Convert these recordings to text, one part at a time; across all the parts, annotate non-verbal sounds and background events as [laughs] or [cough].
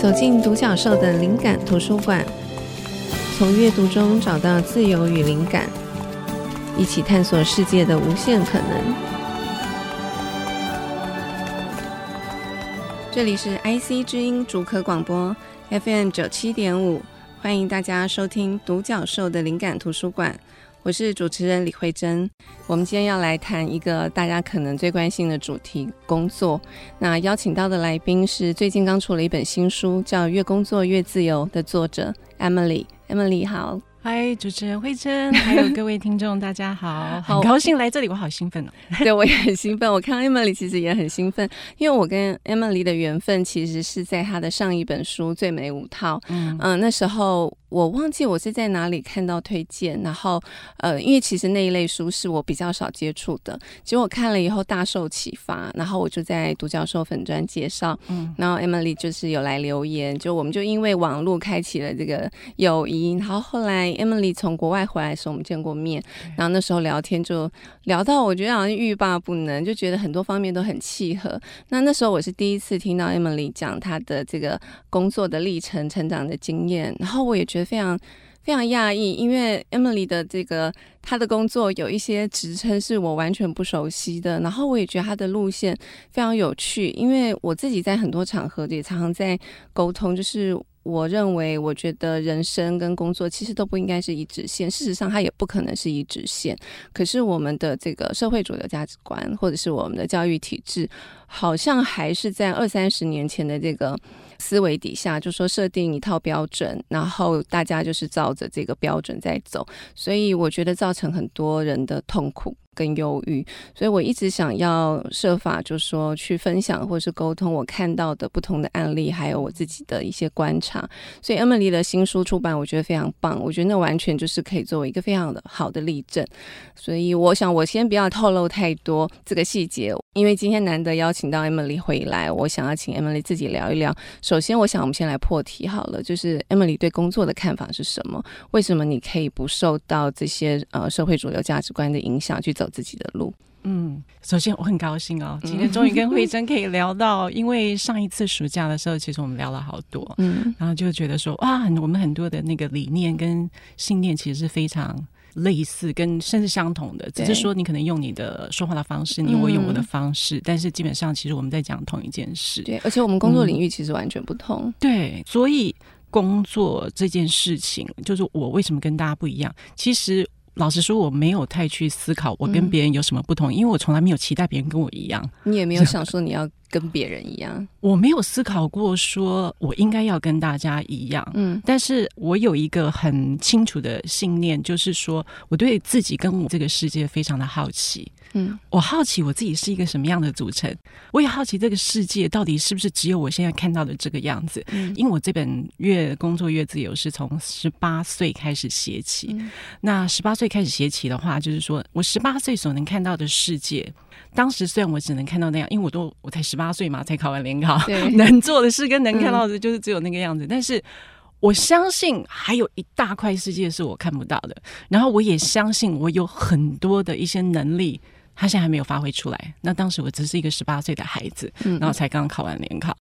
走进独角兽的灵感图书馆，从阅读中找到自由与灵感，一起探索世界的无限可能。这里是 IC 之音竹客广播 FM 九七点五，欢迎大家收听独角兽的灵感图书馆。我是主持人李慧珍，我们今天要来谈一个大家可能最关心的主题——工作。那邀请到的来宾是最近刚出了一本新书，叫《越工作越自由》的作者 Emily。Emily 好。嗨，主持人慧珍，[laughs] 还有各位听众，大家好，很高兴来这里，我好兴奋哦。[laughs] 对，我也很兴奋。我看到 Emily 其实也很兴奋，因为我跟 Emily 的缘分其实是在她的上一本书《最美五套》。嗯嗯，那时候我忘记我是在哪里看到推荐，然后呃，因为其实那一类书是我比较少接触的，结果我看了以后大受启发，然后我就在独角兽粉专介绍，嗯，然后 Emily 就是有来留言，就我们就因为网络开启了这个友谊，然后后来。Emily 从国外回来的时候，我们见过面，然后那时候聊天就聊到，我觉得好像欲罢不能，就觉得很多方面都很契合。那那时候我是第一次听到 Emily 讲她的这个工作的历程、成长的经验，然后我也觉得非常非常讶异，因为 Emily 的这个她的工作有一些职称是我完全不熟悉的，然后我也觉得她的路线非常有趣，因为我自己在很多场合也常常在沟通，就是。我认为，我觉得人生跟工作其实都不应该是一直线，事实上它也不可能是一直线。可是我们的这个社会主流价值观，或者是我们的教育体制，好像还是在二三十年前的这个思维底下，就说设定一套标准，然后大家就是照着这个标准在走，所以我觉得造成很多人的痛苦。更忧郁，所以我一直想要设法，就说去分享或是沟通我看到的不同的案例，还有我自己的一些观察。所以 Emily 的新书出版，我觉得非常棒。我觉得那完全就是可以作为一个非常的好的例证。所以我想，我先不要透露太多这个细节，因为今天难得邀请到 Emily 回来，我想要请 Emily 自己聊一聊。首先，我想我们先来破题好了，就是 Emily 对工作的看法是什么？为什么你可以不受到这些呃社会主流价值观的影响去走自己的路。嗯，首先我很高兴哦，今天终于跟慧珍可以聊到，因为上一次暑假的时候，其实我们聊了好多，嗯，然后就觉得说，哇，我们很多的那个理念跟信念其实是非常类似，跟甚至相同的，只是说你可能用你的说话的方式，你会用我的方式，但是基本上其实我们在讲同一件事，对，而且我们工作领域其实完全不同，嗯，对，所以工作这件事情，就是我为什么跟大家不一样，其实。老实说，我没有太去思考我跟别人有什么不同，嗯、因为我从来没有期待别人跟我一样。你也没有想说你要跟别人一样。我没有思考过说我应该要跟大家一样。嗯，但是我有一个很清楚的信念，就是说我对自己跟我这个世界非常的好奇。嗯，我好奇我自己是一个什么样的组成，我也好奇这个世界到底是不是只有我现在看到的这个样子。嗯，因为我这本《越工作越自由》是从十八岁开始写起，嗯、那十八岁开始写起的话，就是说我十八岁所能看到的世界，当时虽然我只能看到那样，因为我都我才十八岁嘛，才考完联考，[laughs] 能做的事跟能看到的就是只有那个样子，嗯、但是。我相信还有一大块世界是我看不到的，然后我也相信我有很多的一些能力，他现在还没有发挥出来。那当时我只是一个十八岁的孩子，然后才刚考完联考。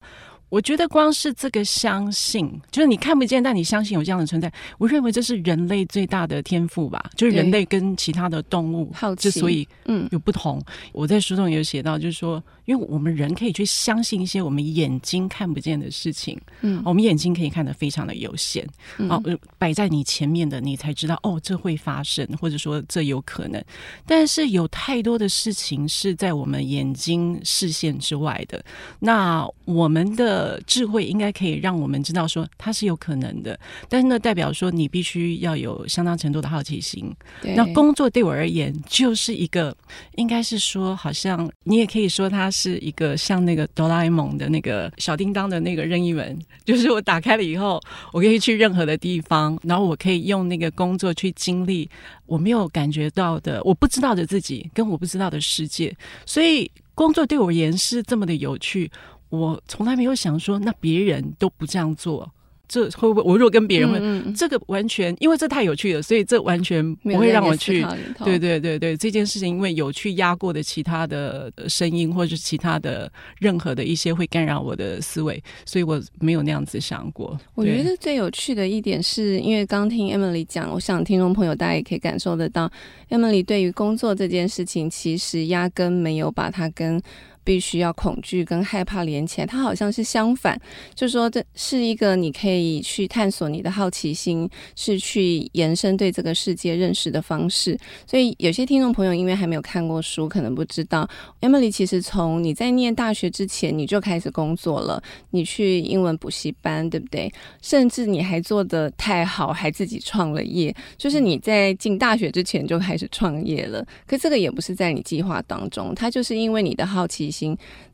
我觉得光是这个相信，就是你看不见，但你相信有这样的存在。我认为这是人类最大的天赋吧，就是人类跟其他的动物之所以嗯有不同。嗯、我在书中有写到，就是说，因为我们人可以去相信一些我们眼睛看不见的事情，嗯，我们眼睛可以看得非常的有限，嗯、哦，摆在你前面的，你才知道哦，这会发生，或者说这有可能。但是有太多的事情是在我们眼睛视线之外的，那我们的。呃，智慧应该可以让我们知道说它是有可能的，但是呢，代表说你必须要有相当程度的好奇心。那工作对我而言就是一个，应该是说，好像你也可以说它是一个像那个哆啦 A 梦的那个小叮当的那个任意门，就是我打开了以后，我可以去任何的地方，然后我可以用那个工作去经历我没有感觉到的、我不知道的自己跟我不知道的世界。所以工作对我而言是这么的有趣。我从来没有想说，那别人都不这样做，这会不会？我如果跟别人问，嗯嗯这个完全因为这太有趣了，所以这完全不会让我去。对对对对，这件事情因为有去压过的其他的声音，或者是其他的任何的一些会干扰我的思维，所以我没有那样子想过。我觉得最有趣的一点是因为刚听 Emily 讲，我想听众朋友大家也可以感受得到，Emily 对于工作这件事情，其实压根没有把它跟。必须要恐惧跟害怕连起来，它好像是相反，就说这是一个你可以去探索你的好奇心，是去延伸对这个世界认识的方式。所以有些听众朋友因为还没有看过书，可能不知道，Emily 其实从你在念大学之前你就开始工作了，你去英文补习班，对不对？甚至你还做得太好，还自己创了业，就是你在进大学之前就开始创业了。可这个也不是在你计划当中，它就是因为你的好奇。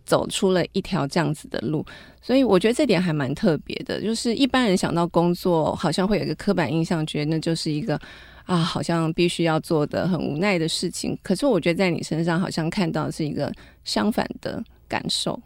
走出了一条这样子的路，所以我觉得这点还蛮特别的。就是一般人想到工作，好像会有一个刻板印象，觉得那就是一个啊，好像必须要做的很无奈的事情。可是我觉得在你身上，好像看到是一个相反的感受。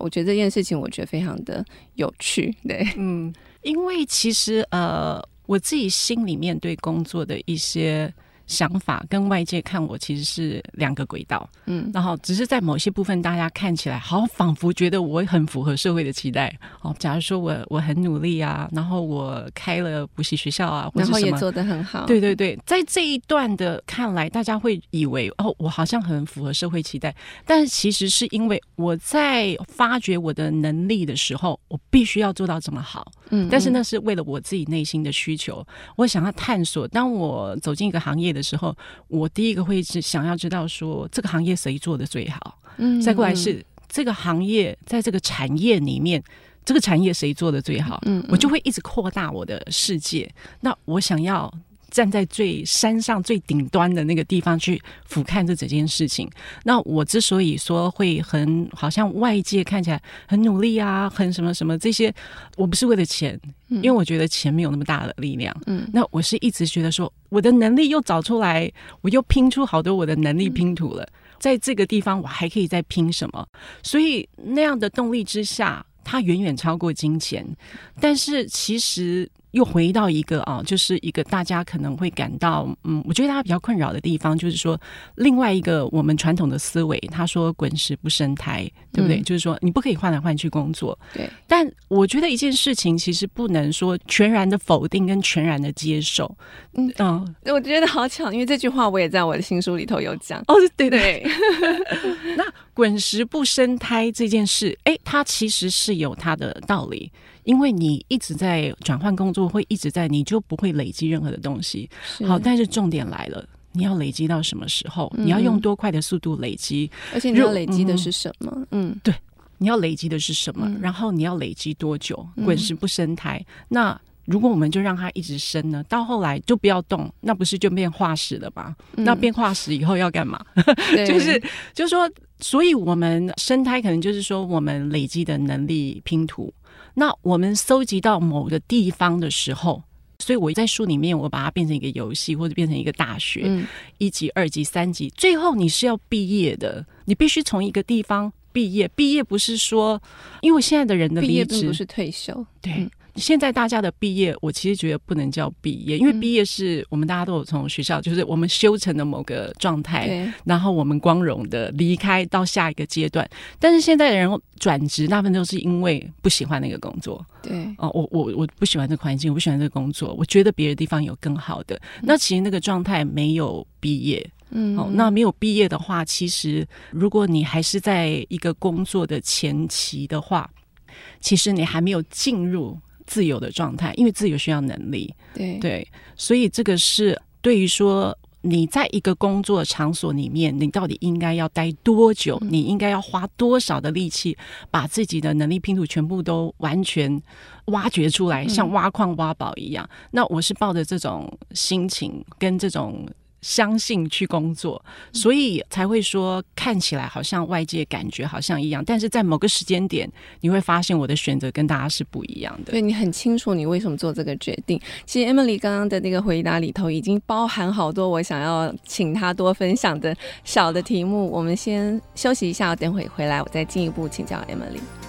我觉得这件事情，我觉得非常的有趣。对，[laughs] 嗯，因为其实呃，我自己心里面对工作的一些。想法跟外界看我其实是两个轨道，嗯，然后只是在某些部分，大家看起来好仿佛觉得我很符合社会的期待。哦，假如说我我很努力啊，然后我开了补习学校啊，或者什么，然后也做得很好。对对对，在这一段的看来，大家会以为哦，我好像很符合社会期待，但是其实是因为我在发掘我的能力的时候，我必须要做到这么好。嗯，但是那是为了我自己内心的需求，我想要探索。当我走进一个行业的的时候，我第一个会是想要知道说这个行业谁做的最好，嗯，再过来是这个行业在这个产业里面，这个产业谁做的最好，嗯，我就会一直扩大我的世界。那我想要。站在最山上最顶端的那个地方去俯瞰这整件事情。那我之所以说会很好像外界看起来很努力啊，很什么什么这些，我不是为了钱，因为我觉得钱没有那么大的力量。嗯，那我是一直觉得说我的能力又找出来，我又拼出好多我的能力拼图了，在这个地方我还可以再拼什么？所以那样的动力之下，它远远超过金钱。但是其实。又回到一个啊，就是一个大家可能会感到，嗯，我觉得大家比较困扰的地方，就是说另外一个我们传统的思维，他说“滚石不生胎”，对不对？嗯、就是说你不可以换来换去工作。对。但我觉得一件事情其实不能说全然的否定跟全然的接受。嗯嗯，我觉得好巧，因为这句话我也在我的新书里头有讲。哦，对对。[laughs] 那“滚石不生胎”这件事，哎，它其实是有它的道理。因为你一直在转换工作，会一直在，你就不会累积任何的东西。好，但是重点来了，你要累积到什么时候？嗯、你要用多快的速度累积？而且你要累积的是什么？嗯，对，你要累积的是什么？嗯、然后你要累积多久？滚石不生胎。嗯、那如果我们就让它一直生呢？到后来就不要动，那不是就变化石了吗？嗯、那变化石以后要干嘛？[laughs] 就是就是说，所以我们生胎可能就是说我们累积的能力拼图。那我们搜集到某个地方的时候，所以我在书里面我把它变成一个游戏，或者变成一个大学，嗯、一级、二级、三级，最后你是要毕业的，你必须从一个地方毕业。毕业不是说，因为现在的人的毕业并不是退休，对。嗯现在大家的毕业，我其实觉得不能叫毕业，因为毕业是我们大家都有从学校，就是我们修成的某个状态，然后我们光荣的离开到下一个阶段。但是现在的人转职，大部分都是因为不喜欢那个工作。对，哦，我我我不喜欢这个环境，我不喜欢这个工作，我觉得别的地方有更好的。嗯、那其实那个状态没有毕业，嗯，哦，那没有毕业的话，其实如果你还是在一个工作的前期的话，其实你还没有进入。自由的状态，因为自由需要能力，对对，所以这个是对于说你在一个工作场所里面，你到底应该要待多久？嗯、你应该要花多少的力气，把自己的能力拼图全部都完全挖掘出来，像挖矿挖宝一样。嗯、那我是抱着这种心情跟这种。相信去工作，所以才会说看起来好像外界感觉好像一样，但是在某个时间点，你会发现我的选择跟大家是不一样的。对，你很清楚你为什么做这个决定。其实 Emily 刚刚的那个回答里头已经包含好多我想要请她多分享的小的题目。我们先休息一下，等会回来我再进一步请教 Emily。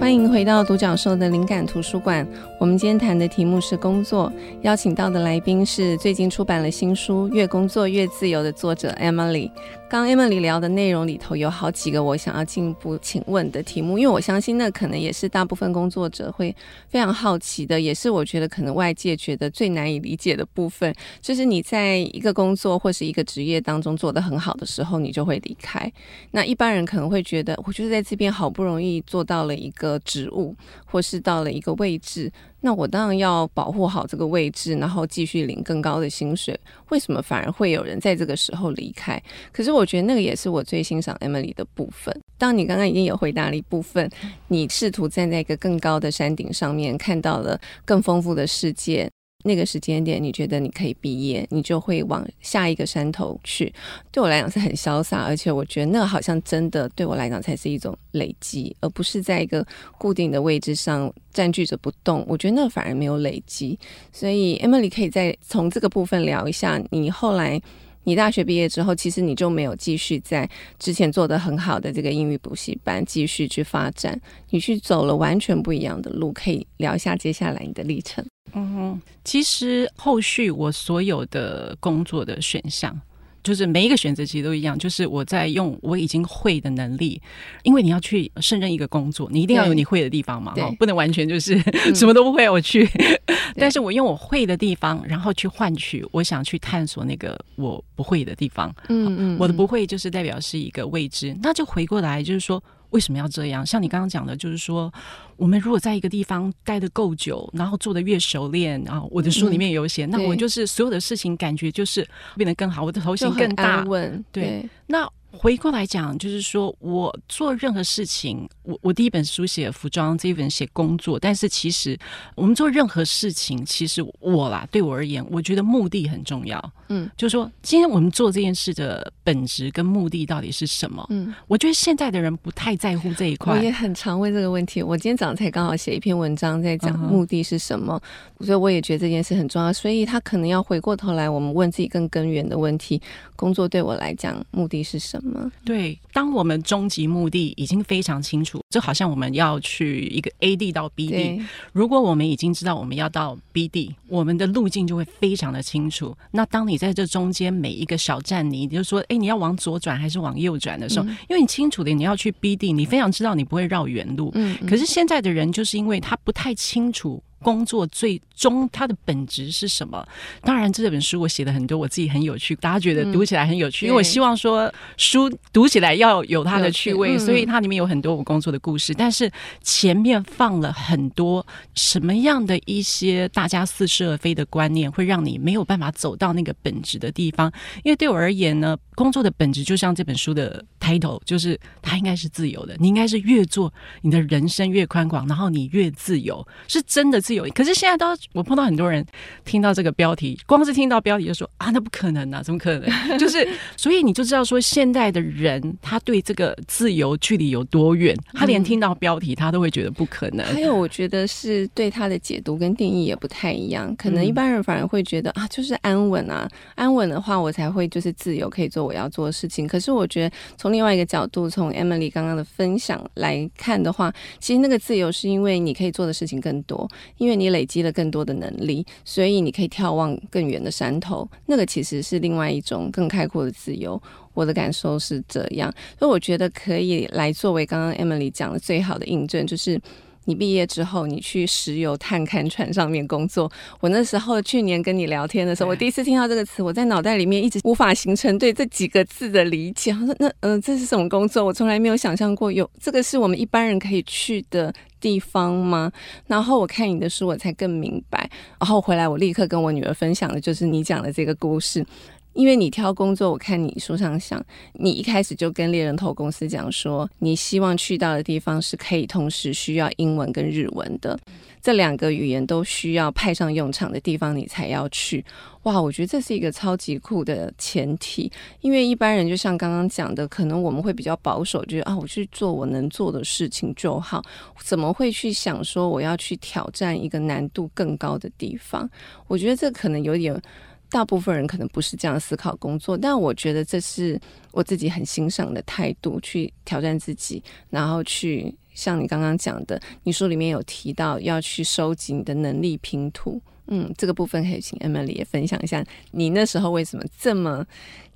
欢迎回到独角兽的灵感图书馆。我们今天谈的题目是工作，邀请到的来宾是最近出版了新书《越工作越自由》的作者 Emily。刚 Emily 聊的内容里头有好几个我想要进一步请问的题目，因为我相信那可能也是大部分工作者会非常好奇的，也是我觉得可能外界觉得最难以理解的部分，就是你在一个工作或是一个职业当中做得很好的时候，你就会离开。那一般人可能会觉得，我就是在这边好不容易做到了一个。个职务，或是到了一个位置，那我当然要保护好这个位置，然后继续领更高的薪水。为什么反而会有人在这个时候离开？可是我觉得那个也是我最欣赏 Emily 的部分。当你刚刚已经有回答了一部分，你试图站在一个更高的山顶上面，看到了更丰富的世界。那个时间点，你觉得你可以毕业，你就会往下一个山头去。对我来讲是很潇洒，而且我觉得那好像真的对我来讲才是一种累积，而不是在一个固定的位置上占据着不动。我觉得那反而没有累积。所以 Emily 可以再从这个部分聊一下，你后来你大学毕业之后，其实你就没有继续在之前做的很好的这个英语补习班继续去发展，你去走了完全不一样的路。可以聊一下接下来你的历程。嗯哼，其实后续我所有的工作的选项，就是每一个选择其实都一样，就是我在用我已经会的能力，因为你要去胜任一个工作，你一定要有你会的地方嘛，哈，不能完全就是 [laughs] 什么都不会我去，嗯、但是我用我会的地方，然后去换取我想去探索那个我不会的地方，嗯嗯，嗯，我的不会就是代表是一个未知，那就回过来就是说。为什么要这样？像你刚刚讲的，就是说，我们如果在一个地方待得够久，然后做的越熟练，然后我的书里面有写，嗯、那我就是所有的事情感觉就是变得更好，我的头型更大。对，对，那。回过来讲，就是说我做任何事情，我我第一本书写服装，这一本写工作，但是其实我们做任何事情，其实我啦，对我而言，我觉得目的很重要。嗯，就是说今天我们做这件事的本质跟目的到底是什么？嗯，我觉得现在的人不太在乎这一块。我也很常问这个问题。我今天早上才刚好写一篇文章，在讲目的是什么，嗯，所以我也觉得这件事很重要。所以他可能要回过头来，我们问自己更根源的问题：工作对我来讲，目的是什么？对，当我们终极目的已经非常清楚，就好像我们要去一个 A 地到 B 地。如果我们已经知道我们要到 B 地，我们的路径就会非常的清楚。那当你在这中间每一个小站，你就说，哎，你要往左转还是往右转的时候，嗯、因为你清楚的你要去 B 地，你非常知道你不会绕远路。嗯，可是现在的人就是因为他不太清楚。工作最终它的本质是什么？当然，这本书我写的很多，我自己很有趣，大家觉得读起来很有趣，嗯、因为我希望说书读起来要有它的趣味，所以它里面有很多我工作的故事。但是前面放了很多什么样的一些大家似是而非的观念，会让你没有办法走到那个本质的地方。因为对我而言呢，工作的本质就像这本书的 title，就是它应该是自由的。你应该是越做你的人生越宽广，然后你越自由，是真的。自由，可是现在都我碰到很多人听到这个标题，光是听到标题就说啊，那不可能啊，怎么可能？[laughs] 就是所以你就知道说，现代的人他对这个自由距离有多远，他连听到标题他都会觉得不可能。还有，我觉得是对他的解读跟定义也不太一样。可能一般人反而会觉得啊，就是安稳啊，安稳的话我才会就是自由，可以做我要做的事情。可是我觉得从另外一个角度，从 Emily 刚刚的分享来看的话，其实那个自由是因为你可以做的事情更多。因为你累积了更多的能力，所以你可以眺望更远的山头。那个其实是另外一种更开阔的自由。我的感受是这样，所以我觉得可以来作为刚刚 Emily 讲的最好的印证，就是你毕业之后，你去石油探勘船上面工作。我那时候去年跟你聊天的时候，我第一次听到这个词，我在脑袋里面一直无法形成对这几个字的理解。我说那嗯、呃，这是什么工作？我从来没有想象过有这个是我们一般人可以去的。地方吗？然后我看你的书，我才更明白。然后回来，我立刻跟我女儿分享的就是你讲的这个故事。因为你挑工作，我看你书上想，你一开始就跟猎人头公司讲说，你希望去到的地方是可以同时需要英文跟日文的。这两个语言都需要派上用场的地方，你才要去。哇，我觉得这是一个超级酷的前提。因为一般人就像刚刚讲的，可能我们会比较保守，觉得啊，我去做我能做的事情就好，怎么会去想说我要去挑战一个难度更高的地方？我觉得这可能有点大部分人可能不是这样思考工作，但我觉得这是我自己很欣赏的态度，去挑战自己，然后去像你刚刚讲的，你书里面有提到要去收集你的能力拼图。嗯，这个部分可以请 Emily 也分享一下，你那时候为什么这么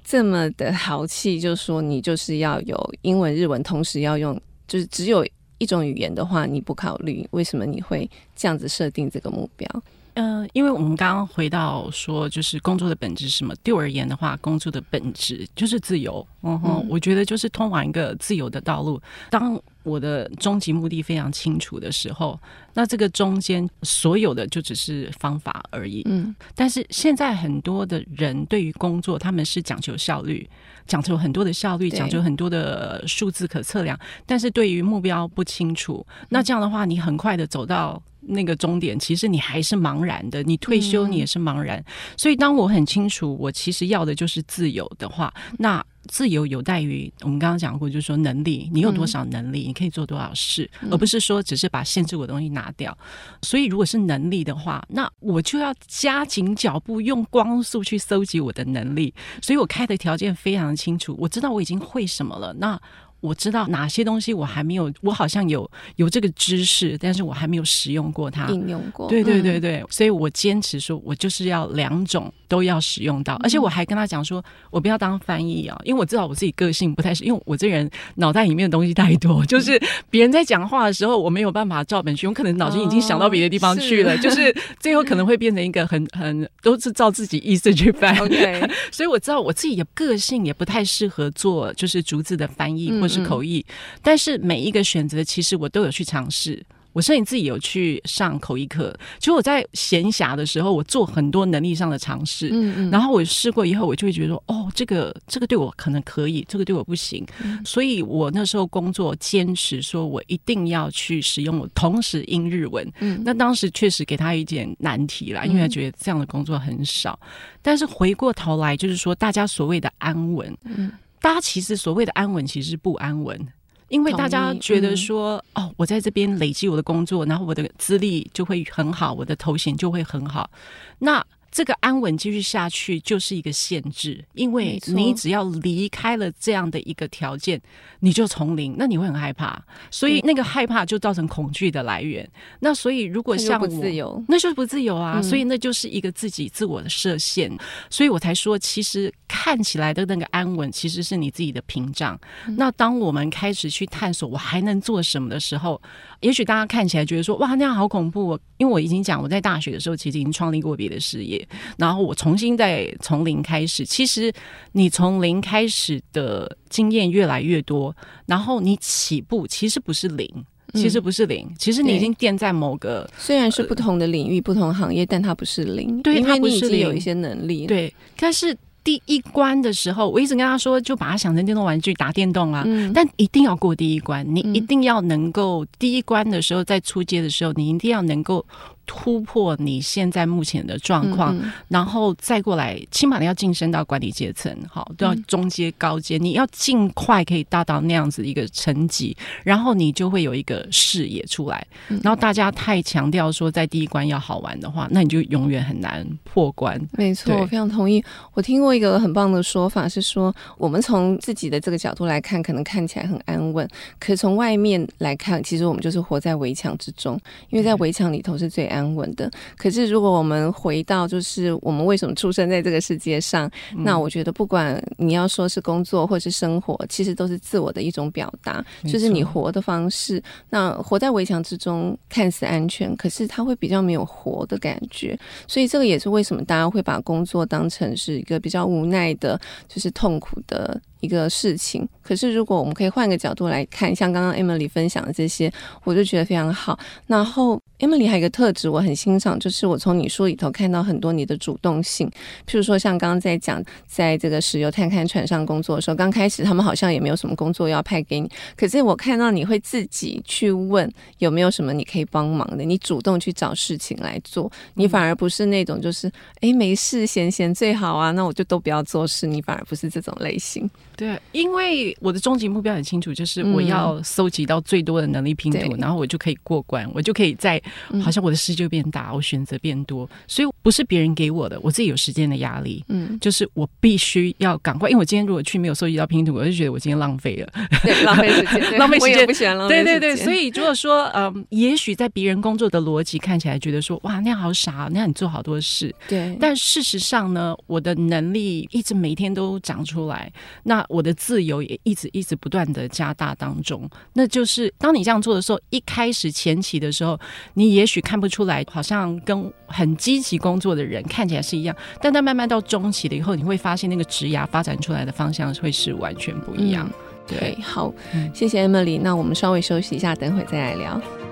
这么的豪气？就是说你就是要有英文、日文，同时要用，就是只有一种语言的话，你不考虑，为什么你会这样子设定这个目标？嗯、呃，因为我们刚刚回到说，就是工作的本质是什么？对我而言的话，工作的本质就是自由。嗯哼，嗯，我觉得就是通往一个自由的道路。当我的终极目的非常清楚的时候，那这个中间所有的就只是方法而已。嗯，但是现在很多的人对于工作，他们是讲求效率，讲求很多的效率，讲求很多的数字可测量，但是对于目标不清楚。那这样的话，你很快的走到。那个终点，其实你还是茫然的。你退休，你也是茫然。嗯、所以，当我很清楚，我其实要的就是自由的话，那自由有待于我们刚刚讲过，就是说能力，你有多少能力，嗯、你可以做多少事，而不是说只是把限制我的东西拿掉。所以，如果是能力的话，那我就要加紧脚步，用光速去搜集我的能力。所以我开的条件非常清楚，我知道我已经会什么了。那我知道哪些东西我还没有，我好像有有这个知识，但是我还没有使用过它，应用过。对对对对，嗯、所以我坚持说，我就是要两种都要使用到，而且我还跟他讲说，我不要当翻译啊，因为我知道我自己个性不太是，因为我这人脑袋里面的东西太多，[laughs] 就是别人在讲话的时候，我没有办法照本宣，我可能脑筋已经想到别的地方去了，哦、是就是最后可能会变成一个很 [laughs] 很都是照自己意思去翻。Okay 所以我知道我自己的个性也不太适合做就是逐字的翻译或是。是口译，但是每一个选择，其实我都有去尝试。我甚至自己有去上口译课，其实我在闲暇的时候，我做很多能力上的尝试。嗯嗯，然后我试过以后，我就会觉得说，哦，这个这个对我可能可以，这个对我不行。嗯、所以我那时候工作坚持说，我一定要去使用我同时英日文。嗯，那当时确实给他一点难题啦，因为他觉得这样的工作很少。嗯、但是回过头来，就是说大家所谓的安稳。嗯。大家其实所谓的安稳，其实是不安稳，因为大家觉得说，嗯、哦，我在这边累积我的工作，然后我的资历就会很好，我的头衔就会很好，那。这个安稳继续下去就是一个限制，因为你只要离开了这样的一个条件，你就从零，那你会很害怕，所以那个害怕就造成恐惧的来源。那所以如果像我，不自由，那就是不自由啊，所以那就是一个自己自我的设限，所以我才说，其实看起来的那个安稳，其实是你自己的屏障。那当我们开始去探索我还能做什么的时候，也许大家看起来觉得说，哇，那样好恐怖。哦因为我已经讲，我在大学的时候其实已经创立过别的事业。然后我重新再从零开始，其实你从零开始的经验越来越多，然后你起步其实不是零，其实不是零，嗯、其实你已经垫在某个虽然是不同的领域、呃、不同行业，但它不是零，对，因为你已经有一些能力，对，但是。第一关的时候，我一直跟他说，就把它想成电动玩具，打电动啊。嗯、但一定要过第一关，你一定要能够第一关的时候，在出街的时候，你一定要能够。突破你现在目前的状况，嗯嗯，然后再过来，起码你要晋升到管理阶层，好，都要中阶、高阶，你要尽快可以达到那样子一个层级，然后你就会有一个视野出来。然后大家太强调说在第一关要好玩的话，那你就永远很难破关。没错，我非常同意。我听过一个很棒的说法是说，我们从自己的这个角度来看，可能看起来很安稳，可是从外面来看，其实我们就是活在围墙之中，因为在围墙里头是最安。安稳的，可是如果我们回到，就是我们为什么出生在这个世界上？嗯、那我觉得，不管你要说是工作或是生活，其实都是自我的一种表达，就是你活的方式。那活在围墙之中，看似安全，可是它会比较没有活的感觉。所以这个也是为什么大家会把工作当成是一个比较无奈的，就是痛苦的。一个事情，可是如果我们可以换个角度来看，像刚刚 Emily 分享的这些，我就觉得非常好。然后 Emily 还有一个特质我很欣赏，就是我从你书里头看到很多你的主动性。譬如说，像刚刚在讲，在这个石油探勘船上工作的时候，刚开始他们好像也没有什么工作要派给你，可是我看到你会自己去问有没有什么你可以帮忙的，你主动去找事情来做，你反而不是那种就是哎没事闲闲最好啊，那我就都不要做事，你反而不是这种类型。对，因为我的终极目标很清楚，就是我要搜集到最多的能力拼图，嗯、然后我就可以过关，我就可以在好像我的世界变大，我选择变多，所以不是别人给我的，我自己有时间的压力，嗯，就是我必须要赶快，因为我今天如果去没有搜集到拼图，我就觉得我今天浪费了，对，[laughs] 浪费时间，浪费时间，不喜欢浪费对对对，所以如果说，嗯，也许在别人工作的逻辑看起来觉得说，哇，那样好傻，那样你做好多事，对，但事实上呢，我的能力一直每天都长出来，那我的自由也一直一直不断的加大当中，那就是当你这样做的时候，一开始前期的时候，你也许看不出来，好像跟很积极工作的人看起来是一样，但但慢慢到中期了以后，你会发现那个职涯发展出来的方向会是完全不一样。嗯、对，好，嗯、谢谢 Emily，那我们稍微休息一下，等会再来聊。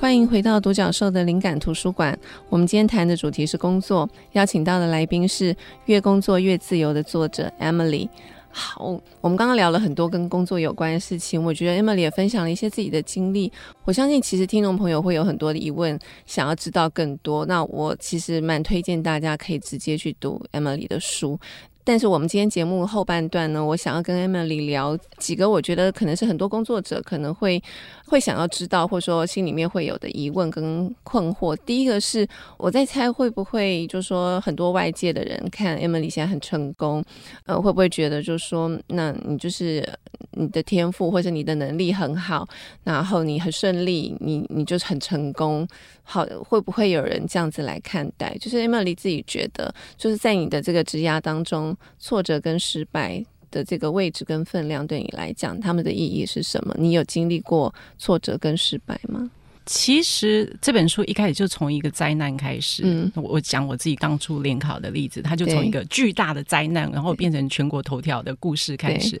欢迎回到独角兽的灵感图书馆。我们今天谈的主题是工作，邀请到的来宾是《越工作越自由》的作者 Emily。好，我们刚刚聊了很多跟工作有关的事情，我觉得 Emily 也分享了一些自己的经历。我相信其实听众朋友会有很多的疑问，想要知道更多。那我其实蛮推荐大家可以直接去读 Emily 的书。但是我们今天节目后半段呢，我想要跟 Emily 聊几个我觉得可能是很多工作者可能会会想要知道，或者说心里面会有的疑问跟困惑。第一个是我在猜会不会就是说很多外界的人看 Emily 现在很成功，呃，会不会觉得就是说，那你就是你的天赋或者你的能力很好，然后你很顺利，你你就是很成功。好，会不会有人这样子来看待？就是 Emily 自己觉得，就是在你的这个职涯当中，挫折跟失败的这个位置跟分量，对你来讲，他们的意义是什么？你有经历过挫折跟失败吗？其实这本书一开始就从一个灾难开始。嗯，我讲我自己当初联考的例子，它就从一个巨大的灾难，然后变成全国头条的故事开始。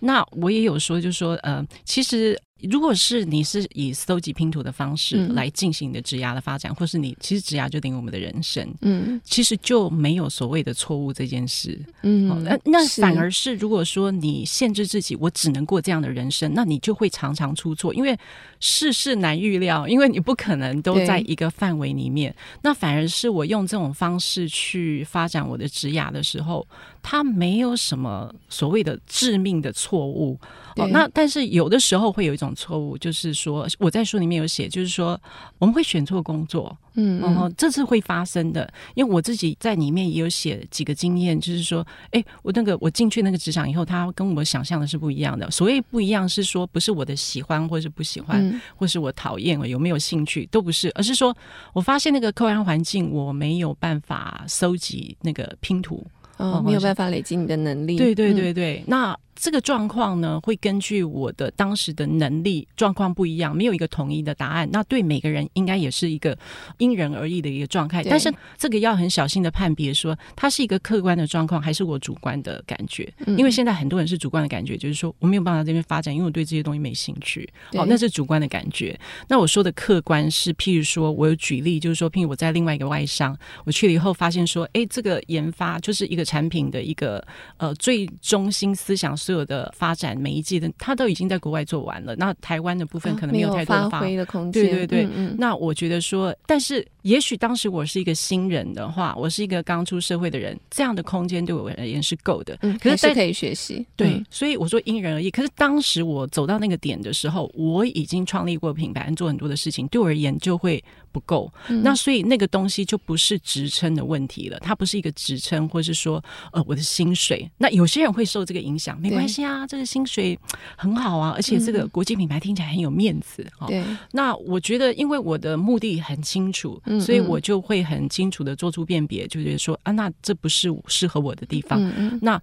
那我也有说，就是说，呃，其实。如果是你是以搜集拼图的方式来进行你的职涯的发展，嗯、或是你其实职涯就等于我们的人生，嗯，其实就没有所谓的错误这件事，嗯，那、哦、那反而是如果说你限制自己，我只能过这样的人生，那你就会常常出错，因为事事难预料，因为你不可能都在一个范围里面。那反而是我用这种方式去发展我的职涯的时候，它没有什么所谓的致命的错误。哦，那但是有的时候会有一种错误，就是说我在书里面有写，就是说我们会选错工作，嗯，嗯，嗯，这是会发生的。因为我自己在里面也有写几个经验，就是说，哎，我那个我进去那个职场以后，他跟我想象的是不一样的。所谓不一样，是说不是我的喜欢或是不喜欢，嗯、或是我讨厌有没有兴趣，都不是，而是说我发现那个客观环境我没有办法收集那个拼图，哦，没有办法累积你的能力。对对对对，嗯、那。这个状况呢，会根据我的当时的能力状况不一样，没有一个统一的答案。那对每个人应该也是一个因人而异的一个状态。但是这个要很小心的判别，说它是一个客观的状况，还是我主观的感觉。嗯、因为现在很多人是主观的感觉，就是说我没有办法在这边发展，因为我对这些东西没兴趣。对哦，那是主观的感觉。那我说的客观是，譬如说我有举例，就是说，譬如我在另外一个外商，我去了以后发现说，哎，这个研发就是一个产品的一个呃最中心思想是。的发展每一季的，他都已经在国外做完了。那台湾的部分可能没有太多的发挥的空间。对对对，嗯嗯，那我觉得说，但是也许当时我是一个新人的话，我是一个刚出社会的人，这样的空间对我而言是够的。嗯，可是，是可以学习。对，所以我说因人而异。可是当时我走到那个点的时候，我已经创立过品牌，做很多的事情，对我而言就会不够。嗯，那所以那个东西就不是职称的问题了，它不是一个职称，或是说呃我的薪水。那有些人会受这个影响，没关系。啊，这个薪水很好啊，而且这个国际品牌听起来很有面子啊。对，那我觉得，因为我的目的很清楚，所以我就会很清楚的做出辨别，就觉得说啊，那这不是适合我的地方。那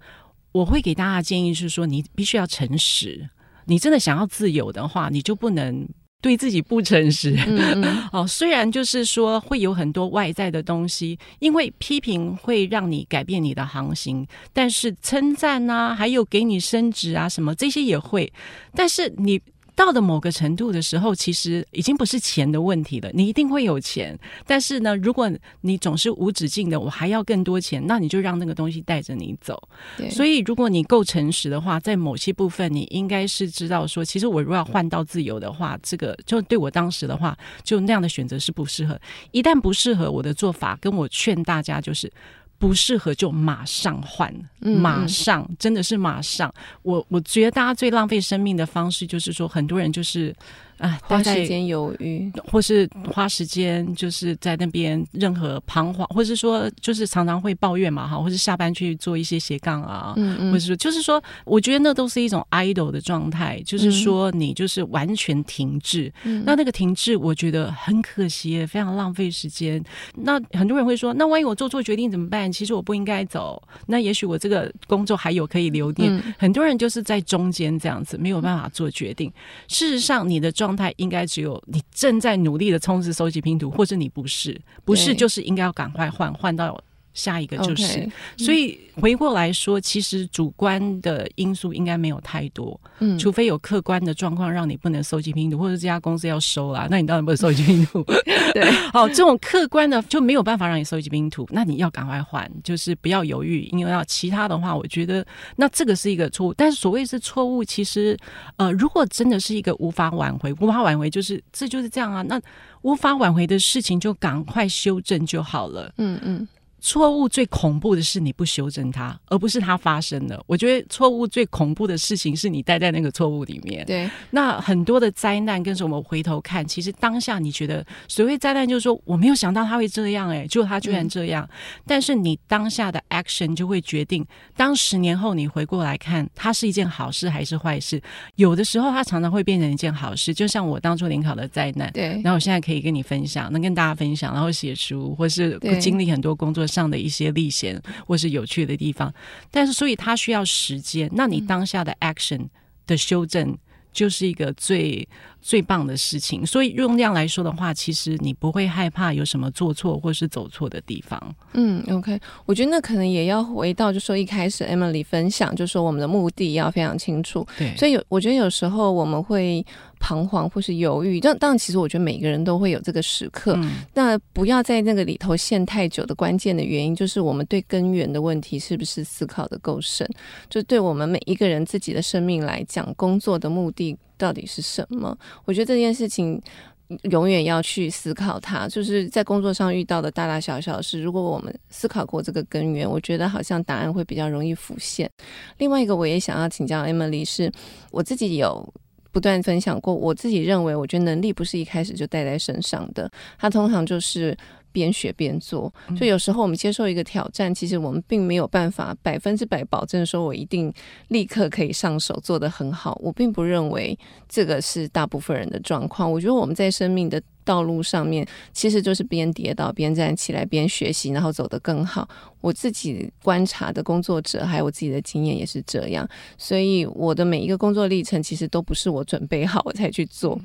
我会给大家建议是说，你必须要诚实。你真的想要自由的话，你就不能。对自己不诚实，嗯嗯。[laughs] 哦，虽然就是说会有很多外在的东西，因为批评会让你改变你的航行，但是称赞啊，还有给你升职啊什么这些也会，但是你到了某个程度的时候，其实已经不是钱的问题了。你一定会有钱，但是呢，如果你总是无止境的，我还要更多钱，那你就让那个东西带着你走。所以，如果你够诚实的话，在某些部分，你应该是知道说，其实我如果要换到自由的话，这个就对我当时的话，就那样的选择是不适合。一旦不适合我的做法，跟我劝大家就是。不适合就马上换，马上真的是马上。我我觉得大家最浪费生命的方式就是说，很多人就是。啊，花时间犹豫，或是花时间就是在那边任何彷徨，或是说就是常常会抱怨嘛，哈，或是下班去做一些斜杠啊，嗯嗯，或是说就是说，我觉得那都是一种 idle 的状态，就是说你就是完全停滞，嗯，那那个停滞，我觉得很可惜，非常浪费时间。那很多人会说，那万一我做错决定怎么办？其实我不应该走，那也许我这个工作还有可以留念。嗯，很多人就是在中间这样子，没有办法做决定。事实上，你的状状态应该只有你正在努力的充实收集拼图，或者你不是，不是就是应该要赶快换换到。下一个就是，okay, 所以回过来说，其实主观的因素应该没有太多，嗯，除非有客观的状况让你不能收集拼图，或者这家公司要收啦，那你当然不能收集拼图。[laughs] [laughs] 对，好，这种客观的就没有办法让你收集拼图，那你要赶快换，就是不要犹豫，因为要其他的话，我觉得那这个是一个错误。但是所谓是错误，其实呃，如果真的是一个无法挽回，无法挽回，就是这就是这样啊。那无法挽回的事情，就赶快修正就好了。嗯嗯。错误最恐怖的是你不修正它，而不是它发生了。我觉得错误最恐怖的事情是你待在那个错误里面。对，那很多的灾难，跟着我们回头看，其实当下你觉得所谓灾难，就是说我没有想到他会这样，哎，就他居然这样。嗯。但是你当下的 action 就会决定，当十年后你回过来看，它是一件好事还是坏事。有的时候它常常会变成一件好事，就像我当初联考的灾难。对，然后我现在可以跟你分享，能跟大家分享，然后写书，或是经历很多工作上的一些历险或是有趣的地方，但是所以它需要时间。那你当下的 action 的修正就是一个最最棒的事情。所以用量来说的话，其实你不会害怕有什么做错或是走错的地方。嗯，OK，我觉得那可能也要回到，就说一开始 Emily 分享，就说我们的目的要非常清楚。对，所以有我觉得有时候我们会。彷徨或是犹豫，但当然，其实我觉得每个人都会有这个时刻。嗯、那不要在那个里头陷太久的关键的原因，就是我们对根源的问题是不是思考的够深？就对我们每一个人自己的生命来讲，工作的目的到底是什么？我觉得这件事情永远要去思考它。就是在工作上遇到的大大小小事，如果我们思考过这个根源，我觉得好像答案会比较容易浮现。另外一个，我也想要请教 Emily，是我自己有。不断分享过，我自己认为，我觉得能力不是一开始就带在身上的，它通常就是边学边做。就有时候我们接受一个挑战，其实我们并没有办法百分之百保证说我一定立刻可以上手做得很好。我并不认为这个是大部分人的状况。我觉得我们在生命的道路上面，其实就是边跌倒边站起来，边学习，然后走得更好。我自己观察的工作者，还有我自己的经验也是这样。所以我的每一个工作历程，其实都不是我准备好我才去做。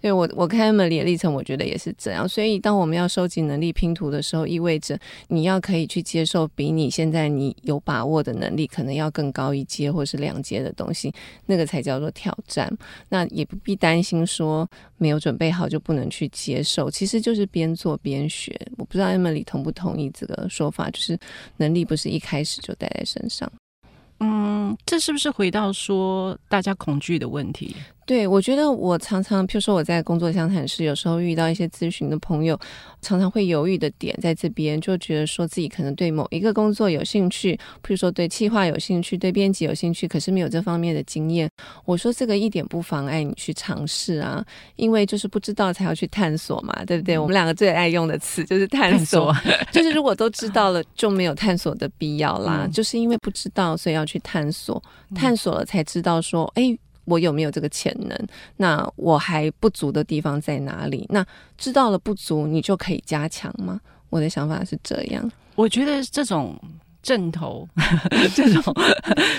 所以我我看 Emily 的历程，我觉得也是这样。所以当我们要收集能力拼图的时候，意味着你要可以去接受比你现在你有把握的能力，可能要更高一阶或是两阶的东西，那个才叫做挑战。那也不必担心说没有准备好就不能去接受，其实就是边做边学。我不知道 Emily 同不同意这个说法，就是能力不是一开始就带在身上。嗯，这是不是回到说大家恐惧的问题？对，我觉得我常常，譬如说我在工作相谈室，有时候遇到一些咨询的朋友，常常会犹豫的点在这边，就觉得说自己可能对某一个工作有兴趣，譬如说对企划有兴趣，对编辑有兴趣，可是没有这方面的经验。我说这个一点不妨碍你去尝试啊，因为就是不知道才要去探索嘛，对不对？我们两个最爱用的词就是探索，就是如果都知道了，就没有探索的必要啦。嗯、就是因为不知道，所以要去探索，探索了才知道说，哎。我有没有这个潜能？那我还不足的地方在哪里？那知道了不足，你就可以加强吗？我的想法是这样。我觉得这种阵头，[laughs] 这种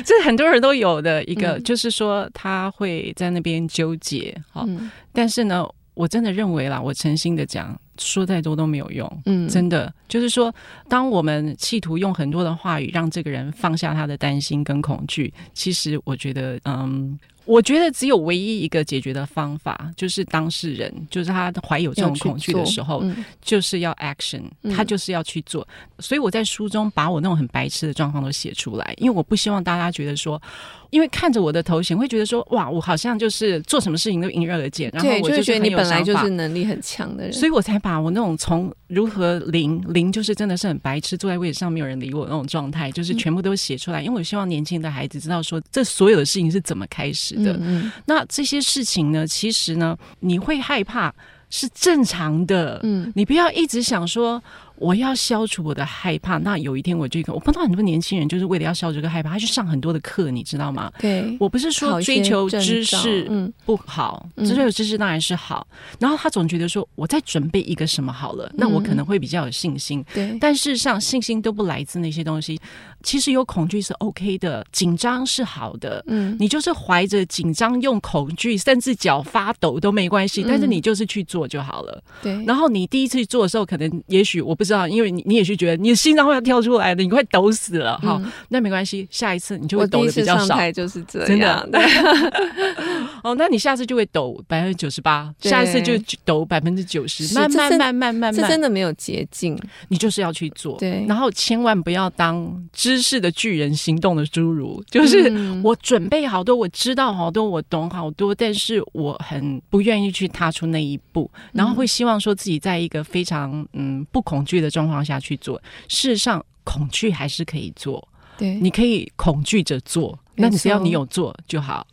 这很多人都有的一个，嗯、就是说他会在那边纠结。好，嗯、但是呢，我真的认为啦，我诚心的讲，说再多都没有用。嗯，真的就是说，当我们企图用很多的话语让这个人放下他的担心跟恐惧，其实我觉得，嗯。我觉得只有唯一一个解决的方法，就是当事人，就是他怀有这种恐惧的时候，嗯、就是要 action，他就是要去做。所以我在书中把我那种很白痴的状况都写出来，因为我不希望大家觉得说。因为看着我的头衔，会觉得说哇，我好像就是做什么事情都迎刃而解，然后我就觉得你本来就是能力很强的人，所以我才把我那种从如何零零就是真的是很白痴，坐在位置上没有人理我那种状态，就是全部都写出来。嗯、因为我希望年轻的孩子知道说，这所有的事情是怎么开始的。嗯嗯，那这些事情呢，其实呢，你会害怕是正常的。嗯，你不要一直想说。我要消除我的害怕。那有一天，我就我碰到很多年轻人，就是为了要消除这个害怕，他去上很多的课，你知道吗？对，我不是说追求知识不好，追求知识当然是好。然后他总觉得说，我在准备一个什么好了，那我可能会比较有信心。对，但事实上，信心都不来自那些东西。其实有恐惧是 OK 的，紧张是好的。嗯，你就是怀着紧张，用恐惧，甚至脚发抖都没关系。但是你就是去做就好了。对。然后你第一次做的时候，可能也许我不知道，因为你你也是觉得你的心脏会要跳出来的，你快抖死了。好，那没关系，下一次你就会抖的比较少。就是这样。真的。[laughs] 哦，那你下次就会抖百分之九十八，下一次就抖百分之九十。慢慢慢慢慢慢，这真的没有捷径，你就是要去做。对。然后千万不要当知识的巨人，行动的侏儒。就是我准备好多，我知道好多，我懂好多，但是我很不愿意去踏出那一步，然后会希望说自己在一个非常嗯不恐惧的状况下去做。事实上，恐惧还是可以做。对，你可以恐惧着做，那只要你有做就好。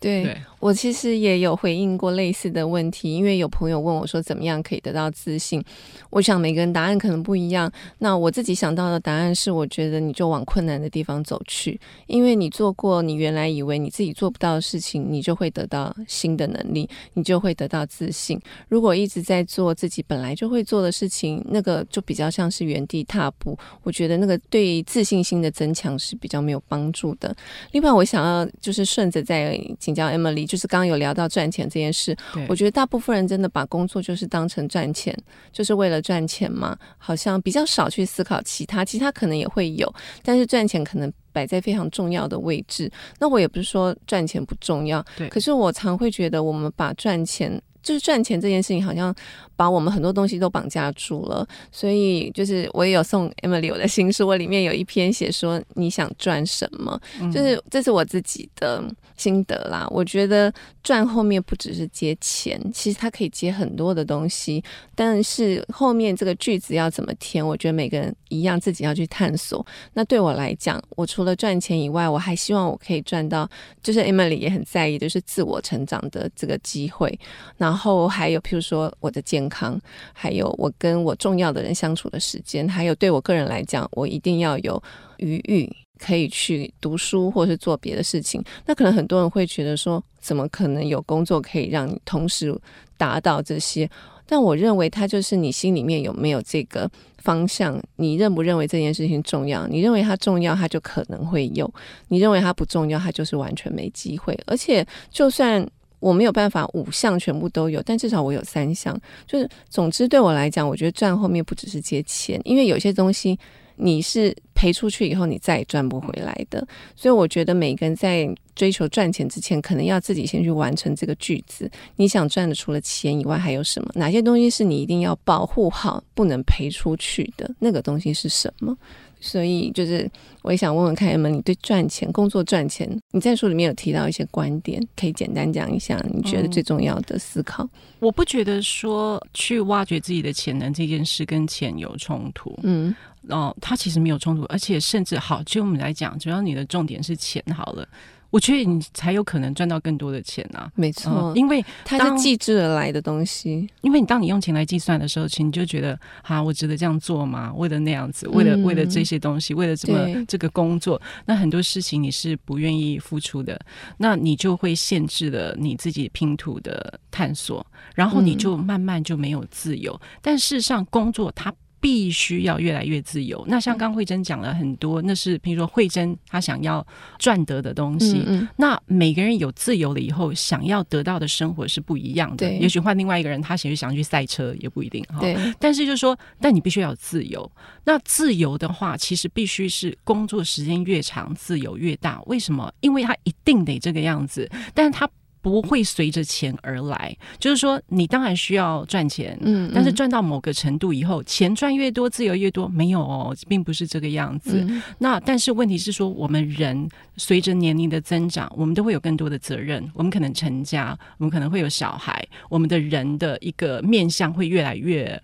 对。对我其实也有回应过类似的问题，因为有朋友问我说，怎么样可以得到自信？我想每个人答案可能不一样。那我自己想到的答案是，我觉得你就往困难的地方走去，因为你做过你原来以为你自己做不到的事情，你就会得到新的能力，你就会得到自信。如果一直在做自己本来就会做的事情，那个就比较像是原地踏步。我觉得那个对自信心的增强是比较没有帮助的。另外，我想要就是顺着再请教 Emily。就是刚刚有聊到赚钱这件事，我觉得大部分人真的把工作就是当成赚钱，就是为了赚钱嘛，好像比较少去思考其他，其他可能也会有，但是赚钱可能摆在非常重要的位置。那我也不是说赚钱不重要，对，可是我常会觉得我们把赚钱。就是赚钱这件事情，好像把我们很多东西都绑架住了。所以，就是我也有送 Emily 我的新书，我里面有一篇写说你想赚什么，就是这是我自己的心得啦。我觉得赚后面不只是接钱，其实它可以接很多的东西。但是后面这个句子要怎么填，我觉得每个人一样自己要去探索。那对我来讲，我除了赚钱以外，我还希望我可以赚到，就是 Emily 也很在意，就是自我成长的这个机会。然后还有，譬如说我的健康，还有我跟我重要的人相处的时间，还有对我个人来讲，我一定要有余裕可以去读书或是做别的事情。那可能很多人会觉得说，怎么可能有工作可以让你同时达到这些？但我认为，它就是你心里面有没有这个方向？你认不认为这件事情重要？你认为它重要，它就可能会有；你认为它不重要，它就是完全没机会。而且，就算我没有办法五项全部都有，但至少我有三项。就是，总之对我来讲，我觉得赚后面不只是接钱，因为有些东西你是赔出去以后，你再也赚不回来的。所以我觉得每个人在追求赚钱之前，可能要自己先去完成这个句子。你想赚的除了钱以外还有什么？哪些东西是你一定要保护好，不能赔出去的？那个东西是什么？所以，就是我也想问问看，Emily，你对赚钱、工作赚钱，你在书里面有提到一些观点，可以简单讲一下，你觉得最重要的思考？嗯，我不觉得说去挖掘自己的潜能这件事跟钱有冲突，嗯，哦，它其实没有冲突，而且甚至好，就我们来讲，只要你的重点是钱好了。我觉得你才有可能赚到更多的钱啊！没错，嗯，因为它是计之而来的东西。因为你当你用钱来计算的时候，其实你就觉得，哈，我值得这样做吗？为了那样子，为了为了这些东西，为了这么这个工作，那很多事情你是不愿意付出的，那你就会限制了你自己拼图的探索，然后你就慢慢就没有自由。嗯，但事实上，工作它。必须要越来越自由。那像刚慧珍讲了很多，那是比如说慧珍她想要赚得的东西。嗯嗯，那每个人有自由了以后，想要得到的生活是不一样的。对，也许换另外一个人，他其实想去赛车也不一定哈。对，但是就是说，但你必须要有自由。那自由的话，其实必须是工作时间越长，自由越大。为什么？因为他一定得这个样子，但是他。不会随着钱而来，就是说，你当然需要赚钱，嗯，但是赚到某个程度以后，钱赚越多，自由越多，没有哦，并不是这个样子。嗯、那但是问题是说，我们人随着年龄的增长，我们都会有更多的责任，我们可能成家，我们可能会有小孩，我们的人的一个面相会越来越。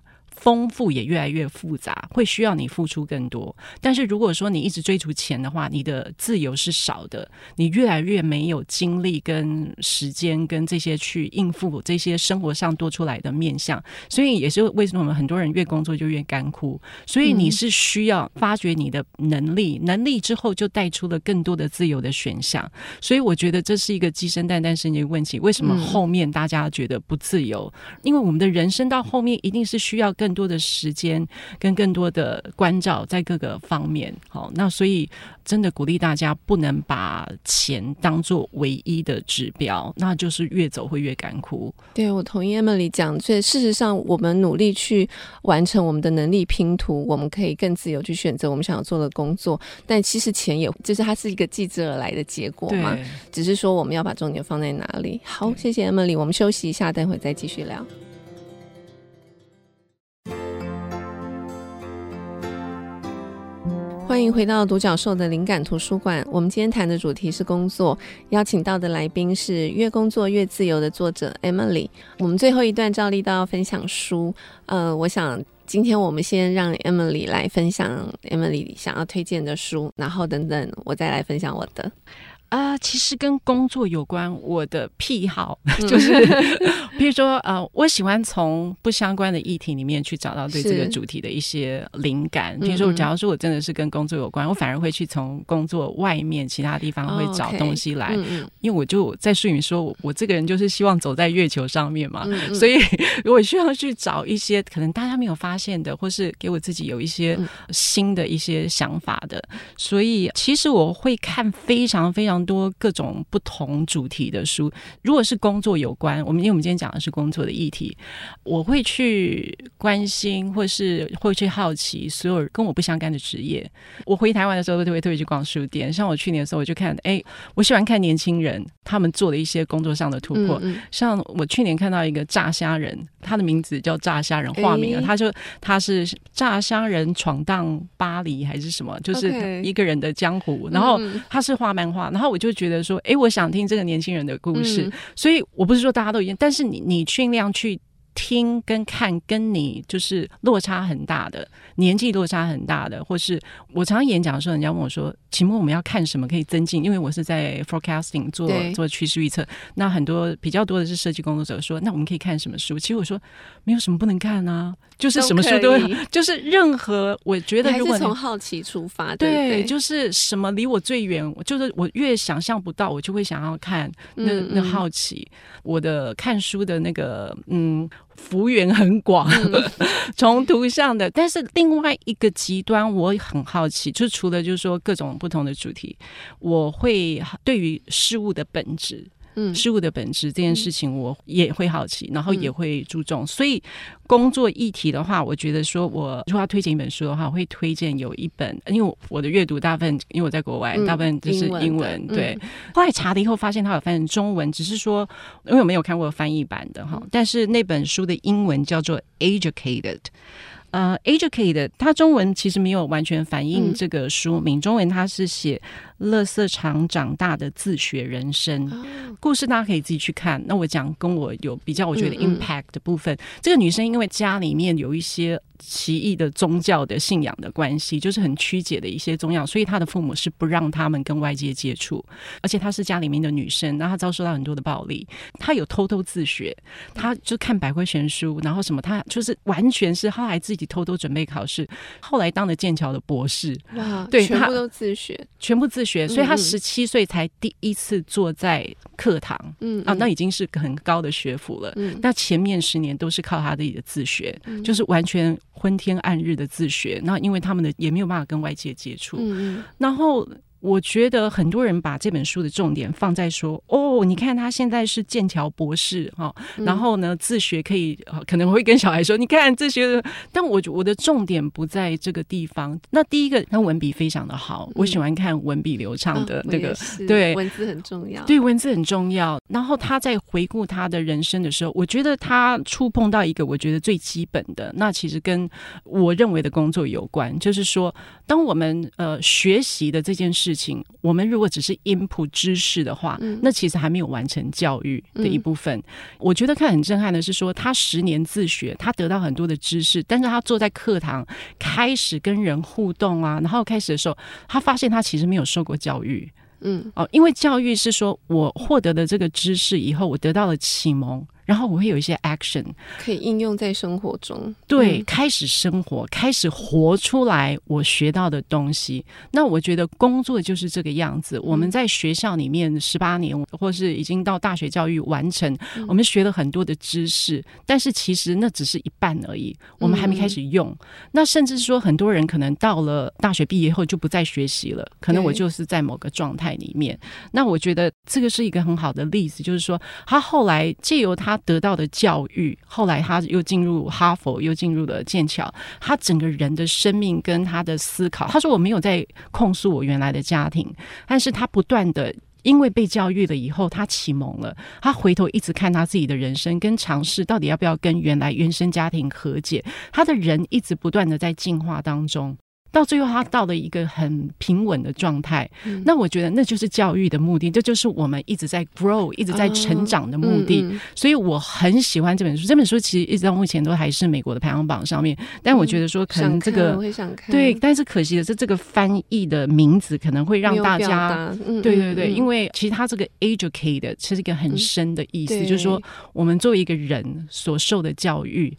丰富也越来越复杂，会需要你付出更多。但是如果说你一直追逐钱的话，你的自由是少的，你越来越没有精力跟时间跟这些去应付这些生活上多出来的面相。所以也是为什么我们很多人越工作就越干枯。所以你是需要发掘你的能力，能力之后就带出了更多的自由的选项。所以我觉得这是一个鸡生蛋，蛋生鸡问题。为什么后面大家觉得不自由？因为我们的人生到后面一定是需要更多的时间跟更多的关照在各个方面，好，那所以真的鼓励大家不能把钱当做唯一的指标，那就是越走会越干枯。对，我同意 Emily 讲，所以事实上，我们努力去完成我们的能力拼图，我们可以更自由去选择我们想要做的工作。但其实钱也就是它是一个继之而来的结果嘛，只是说我们要把重点放在哪里。好，谢谢 Emily，我们休息一下，待会再继续聊。欢迎回到独角兽的灵感图书馆。我们今天谈的主题是工作，邀请到的来宾是《越工作越自由》的作者 Emily。我们最后一段照例都要分享书，呃，我想今天我们先让 Emily 来分享 Emily 想要推荐的书，然后等等我再来分享我的。啊、呃，其实跟工作有关。我的癖好 [laughs] 就是，比如说，呃，我喜欢从不相关的议题里面去找到对这个主题的一些灵感。比如说，假如说我真的是跟工作有关，我反而会去从工作外面其他地方会找东西来。嗯因为我就在书里面说，我这个人就是希望走在月球上面嘛，所以我需要去找一些可能大家没有发现的，或是给我自己有一些新的一些想法的。所以，其实我会看非常非常。多各种不同主题的书，如果是工作有关，我们因为我们今天讲的是工作的议题，我会去关心或是会去好奇所有跟我不相干的职业。我回台湾的时候，都会特别去逛书店。像我去年的时候，我就看，哎，我喜欢看年轻人他们做的一些工作上的突破。嗯嗯，像我去年看到一个炸虾人，他的名字叫炸虾人，化名啊，他就他是炸虾人闯荡巴黎还是什么，就是一个人的江湖。然后他是画漫画，然后。我就觉得说，哎，我想听这个年轻人的故事，嗯、所以我不是说大家都一样，但是你你尽量去。听跟看跟你就是落差很大的，年纪落差很大的，或是我常常演讲的时候，人家问我说：“请问我们要看什么可以增进？”因为我是在 forecasting 做做趋势预测，那很多比较多的是设计工作者说：“那我们可以看什么书？”其实我说没有什么不能看啊，就是什么书都，都 [laughs] 就是任何我觉得如果还是从好奇出发，对，对，对，就是什么离我最远，就是我越想象不到，我就会想要看那那好奇。我的看书的那个嗯。幅员很广，[laughs] 从图像的，但是另外一个极端，我很好奇，就除了就是说各种不同的主题，我会对于事物的本质。嗯，事物的本质这件事情，我也会好奇，然后也会注重。所以，工作议题的话，我觉得说，我如果要推荐一本书的话，我会推荐有一本，因为我的阅读大部分，因为我在国外，大部分就是英文。对，后来查了以后，发现它有翻成中文，只是说，因为我没有看过翻译版的哈。但是那本书的英文叫做《Educated》。呃，educated，它中文其实没有完全反映这个书名。嗯、中文它是写“乐色场长大的自学人生”，哦、故事大家可以自己去看。那我讲跟我有比较，我觉得 impact 的部分，嗯嗯、这个女生因为家里面有一些。奇异的宗教的信仰的关系，就是很曲解的一些宗教，所以他的父母是不让他们跟外界接触，而且她是家里面的女生，然后她遭受到很多的暴力，她有偷偷自学，她就看百科全书，然后什么，她就是完全是后来自己偷偷准备考试，后来当了剑桥的博士，哇，对，全部都自学，全部自学，所以她十七岁才第一次坐在课堂，嗯，嗯。啊，那已经是很高的学府了，嗯，那前面十年都是靠她自己的自学，嗯、就是完全。昏天暗日的自学，那因为他们的也没有办法跟外界接触，嗯嗯，然后。我觉得很多人把这本书的重点放在说，哦，你看他现在是剑桥博士哈，然后呢自学可以，可能会跟小孩说，你看自学，但我我的重点不在这个地方。那第一个，他文笔非常的好，我喜欢看文笔流畅的那个，对，文字很重要，对，文字很重要。然后他在回顾他的人生的时候，我觉得他触碰到一个我觉得最基本的，那其实跟我认为的工作有关，就是说，当我们呃学习的这件事。事情，我们如果只是 input 知识的话，嗯，那其实还没有完成教育的一部分。嗯，我觉得看很震撼的是说，他十年自学，他得到很多的知识，但是他坐在课堂开始跟人互动啊，然后开始的时候，他发现他其实没有受过教育。嗯，哦，因为教育是说我获得的这个知识以后，我得到了启蒙。然后我会有一些 action 可以应用在生活中，对，嗯、开始生活，开始活出来我学到的东西。那我觉得工作就是这个样子。嗯、我们在学校里面十八年，或是已经到大学教育完成，嗯、我们学了很多的知识，但是其实那只是一半而已，我们还没开始用。嗯、那甚至说，很多人可能到了大学毕业后就不再学习了，可能我就是在某个状态里面。那我觉得这个是一个很好的例子，就是说他后来借由他。他得到的教育，后来他又进入哈佛，又进入了剑桥。他整个人的生命跟他的思考，他说我没有在控诉我原来的家庭，但是他不断的因为被教育了以后，他启蒙了，他回头一直看他自己的人生，跟尝试到底要不要跟原来原生家庭和解。他的人一直不断的在进化当中。到最后，他到了一个很平稳的状态。嗯、那我觉得那就是教育的目的，这就是我们一直在 grow、一直在成长的目的。哦嗯嗯、所以我很喜欢这本书。这本书其实一直到目前都还是美国的排行榜上面。但我觉得说，可能这个、嗯、对，但是可惜的是，这个翻译的名字可能会让大家对对对，因为其实他这个 educated 是一个很深的意思，嗯、就是说我们作为一个人所受的教育。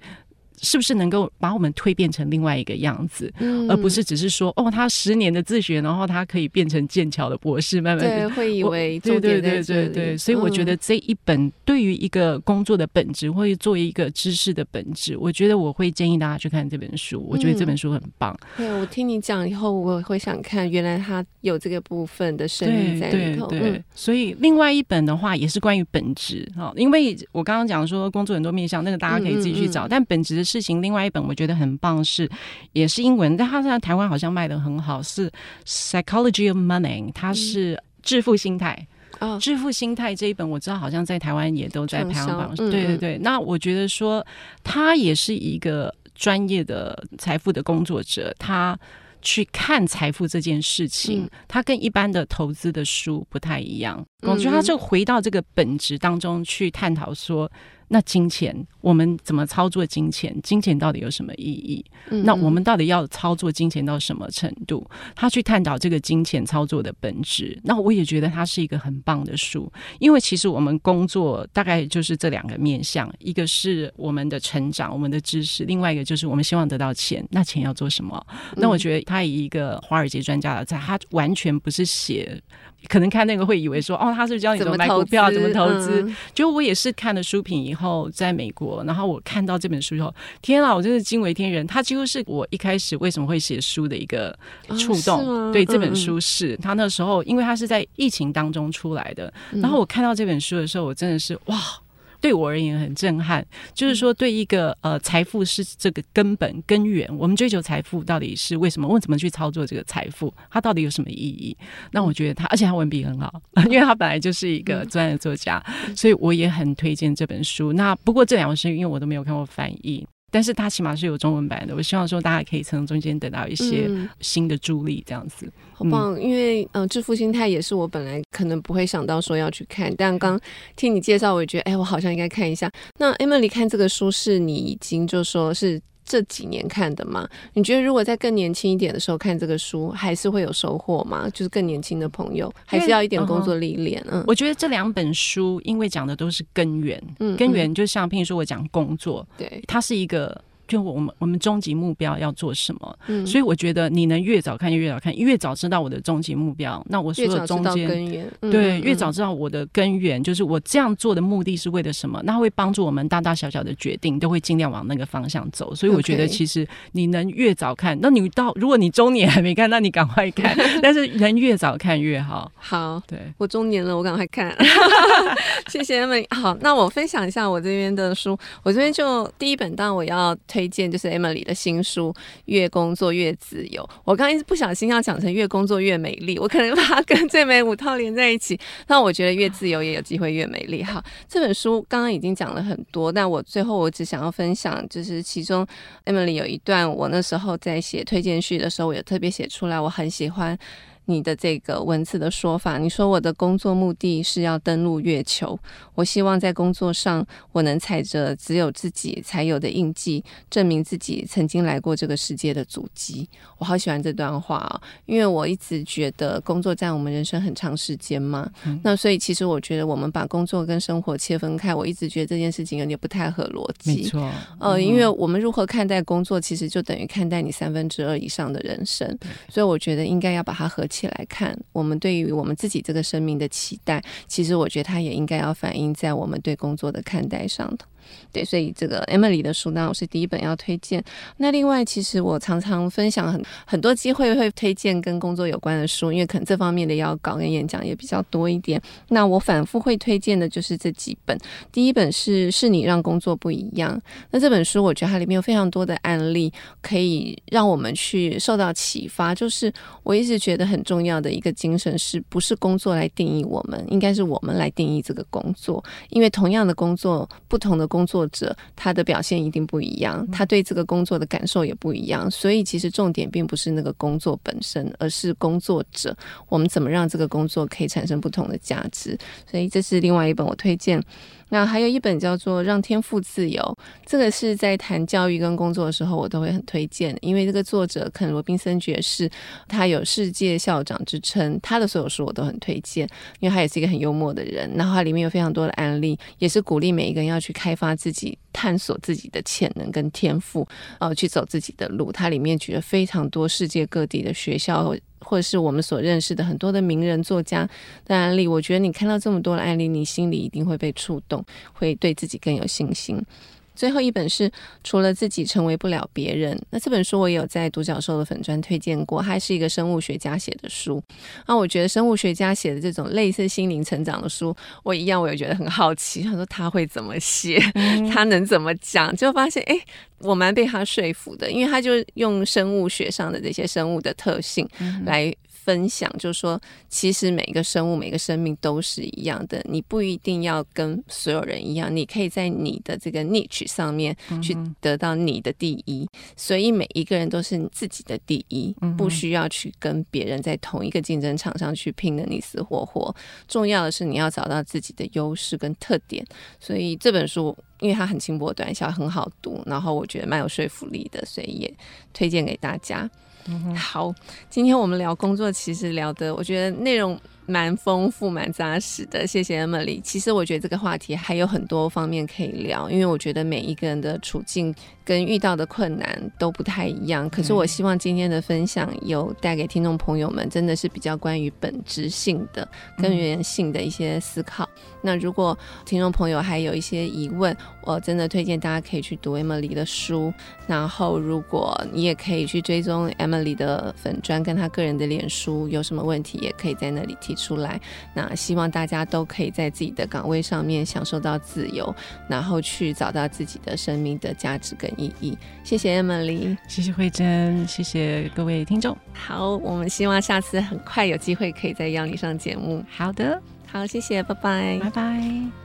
是不是能够把我们蜕变成另外一个样子，嗯、而不是只是说哦，他十年的自学，然后他可以变成剑桥的博士，慢慢对，会以为对对对对对，所以我觉得这一本对于一个工作的本质，或者作为一个知识的本质，我觉得我会建议大家去看这本书。我觉得这本书很棒。嗯、对，我听你讲以后，我会想看，原来他有这个部分的生命在里头。对，对对，嗯、所以另外一本的话也是关于本质哈，因为我刚刚讲说工作很多面向，那个大家可以自己去找，但本质的。事情，另外一本我觉得很棒是，也是英文，但它在台湾好像卖的很好，是《Psychology of Money》，它是致富心态。哦，致富心态这一本我知道好像在台湾也都在排行榜上。对对对，那我觉得说他也是一个专业的财富的工作者，他去看财富这件事情，他跟一般的投资的书不太一样。我觉得他就回到这个本质当中去探讨说。那金钱，我们怎么操作金钱？金钱到底有什么意义？嗯嗯，那我们到底要操作金钱到什么程度？他去探讨这个金钱操作的本质。那我也觉得它是一个很棒的书，因为其实我们工作大概就是这两个面向：一个是我们的成长、我们的知识；另外一个就是我们希望得到钱。那钱要做什么？那我觉得他以一个华尔街专家的在，他完全不是写。可能看那个会以为说，哦，他是教你怎么买股票，怎么投资。嗯、就我也是看了书评以后，在美国，然后我看到这本书以后，天啊，我真是惊为天人。他几乎是我一开始为什么会写书的一个触动。哦、对，这本书是他那时候，因为他是在疫情当中出来的。嗯、然后我看到这本书的时候，我真的是哇。对我而言很震撼，就是说，对一个呃财富是这个根本根源，我们追求财富到底是为什么？我怎么去操作这个财富？它到底有什么意义？那我觉得他，而且他文笔很好，[laughs] 因为他本来就是一个专业作家，所以我也很推荐这本书。那不过这两本书，因为我都没有看过翻译。但是它起码是有中文版的，我希望说大家可以从中间得到一些新的助力，这样子，嗯、好棒。因为嗯、呃，致富心态也是我本来可能不会想到说要去看，但刚听你介绍，我也觉得哎，我好像应该看一下。那 Emily 看这个书是你已经就说是。这几年看的吗？你觉得如果在更年轻一点的时候看这个书，还是会有收获吗？就是更年轻的朋友，还是要一点工作历练？嗯，我觉得这两本书，因为讲的都是根源，嗯，根源就像譬如说我讲工作，对，它是一个就我们我们终极目标要做什么。嗯，所以我觉得你能越早看越早看，越早知道我的终极目标，那我所有中间根源，对，越早知道我的根源，就是我这样做的目的是为了什么，那会帮助我们大大小小的决定都会尽量往那个方向走。所以我觉得其实你能越早看，那你到如果你中年还没看，那你赶快看。[laughs] 但是人越早看越好。好，对，我中年了，我赶快看。[laughs] 谢谢 Emily。好，那我分享一下我这边的书。我这边就第一本，当我要推荐就是 Emily 的新书《越工作越自由》。我刚一直不小心要讲成“越工作越美丽”，我可能把它跟最美五套连在一起。那我觉得越自由也有机会越美丽。哈，这本书刚刚已经讲了很多，但我最后我只想要分享，就是其中 Emily 有一段，我那时候在写推荐序的时候，我有特别写出来，我很喜欢。你的这个文字的说法，你说我的工作目的是要登陆月球。我希望在工作上，我能踩着只有自己才有的印记，证明自己曾经来过这个世界的足迹。我好喜欢这段话啊，因为我一直觉得工作占我们人生很长时间嘛。嗯、那所以其实我觉得我们把工作跟生活切分开，我一直觉得这件事情有点不太合逻辑。没错，嗯、呃，因为我们如何看待工作，其实就等于看待你三分之二以上的人生。所以我觉得应该要把它合起来看，我们对于我们自己这个生命的期待，其实我觉得它也应该要反映在我们对工作的看待上的。对，所以这个 Emily 的书呢，我是第一本要推荐。那另外，其实我常常分享很很多机会会推荐跟工作有关的书，因为可能这方面的要稿跟演讲也比较多一点。那我反复会推荐的就是这几本。第一本是是你让工作不一样。那这本书我觉得它里面有非常多的案例，可以让我们去受到启发。就是我一直觉得很重要的一个精神，是不是工作来定义我们，应该是我们来定义这个工作。因为同样的工作，不同的。作者他的表现一定不一样，他对这个工作的感受也不一样，所以其实重点并不是那个工作本身，而是工作者，我们怎么让这个工作可以产生不同的价值。所以这是另外一本我推荐。那还有一本叫做《让天赋自由》，这个是在谈教育跟工作的时候，我都会很推荐，因为这个作者肯罗宾森爵士，他有世界校长之称，他的所有书我都很推荐，因为他也是一个很幽默的人，然后他里面有非常多的案例，也是鼓励每一个人要去开发自己、探索自己的潜能跟天赋，呃，去走自己的路。他里面举了非常多世界各地的学校。或者是我们所认识的很多的名人作家的案例，我觉得你看到这么多的案例，你心里一定会被触动，会对自己更有信心。最后一本是除了自己成为不了别人，那这本书我也有在独角兽的粉砖推荐过，它是一个生物学家写的书。那我觉得生物学家写的这种类似心灵成长的书，我一样我也觉得很好奇，他说他会怎么写，他能怎么讲，就发现哎。我蛮被他说服的，因为他就用生物学上的这些生物的特性来分享，就是说，其实每个生物、每个生命都是一样的，你不一定要跟所有人一样，你可以在你的这个 niche 上面去得到你的第一，所以每一个人都是你自己的第一，不需要去跟别人在同一个竞争场上去拼的你死我活。重要的是你要找到自己的优势跟特点，所以这本书。因为它很轻薄短小，很好读，然后我觉得蛮有说服力的，所以也推荐给大家。好，今天我们聊工作，其实聊的我觉得内容蛮丰富、蛮扎实的。谢谢 Emily。其实我觉得这个话题还有很多方面可以聊，因为我觉得每一个人的处境。跟遇到的困难都不太一样，可是我希望今天的分享有带给听众朋友们，真的是比较关于本质性的、根源性的一些思考。嗯、那如果听众朋友还有一些疑问，我真的推荐大家可以去读 Emily 的书。然后，如果你也可以去追踪 Emily 的粉砖，跟她个人的脸书，有什么问题也可以在那里提出来。那希望大家都可以在自己的岗位上面享受到自由，然后去找到自己的生命的价值跟意义，谢谢 Emily，谢谢慧珍，谢谢各位听众。好，我们希望下次很快有机会可以再邀你上节目。好的，好，谢谢，拜拜，拜拜。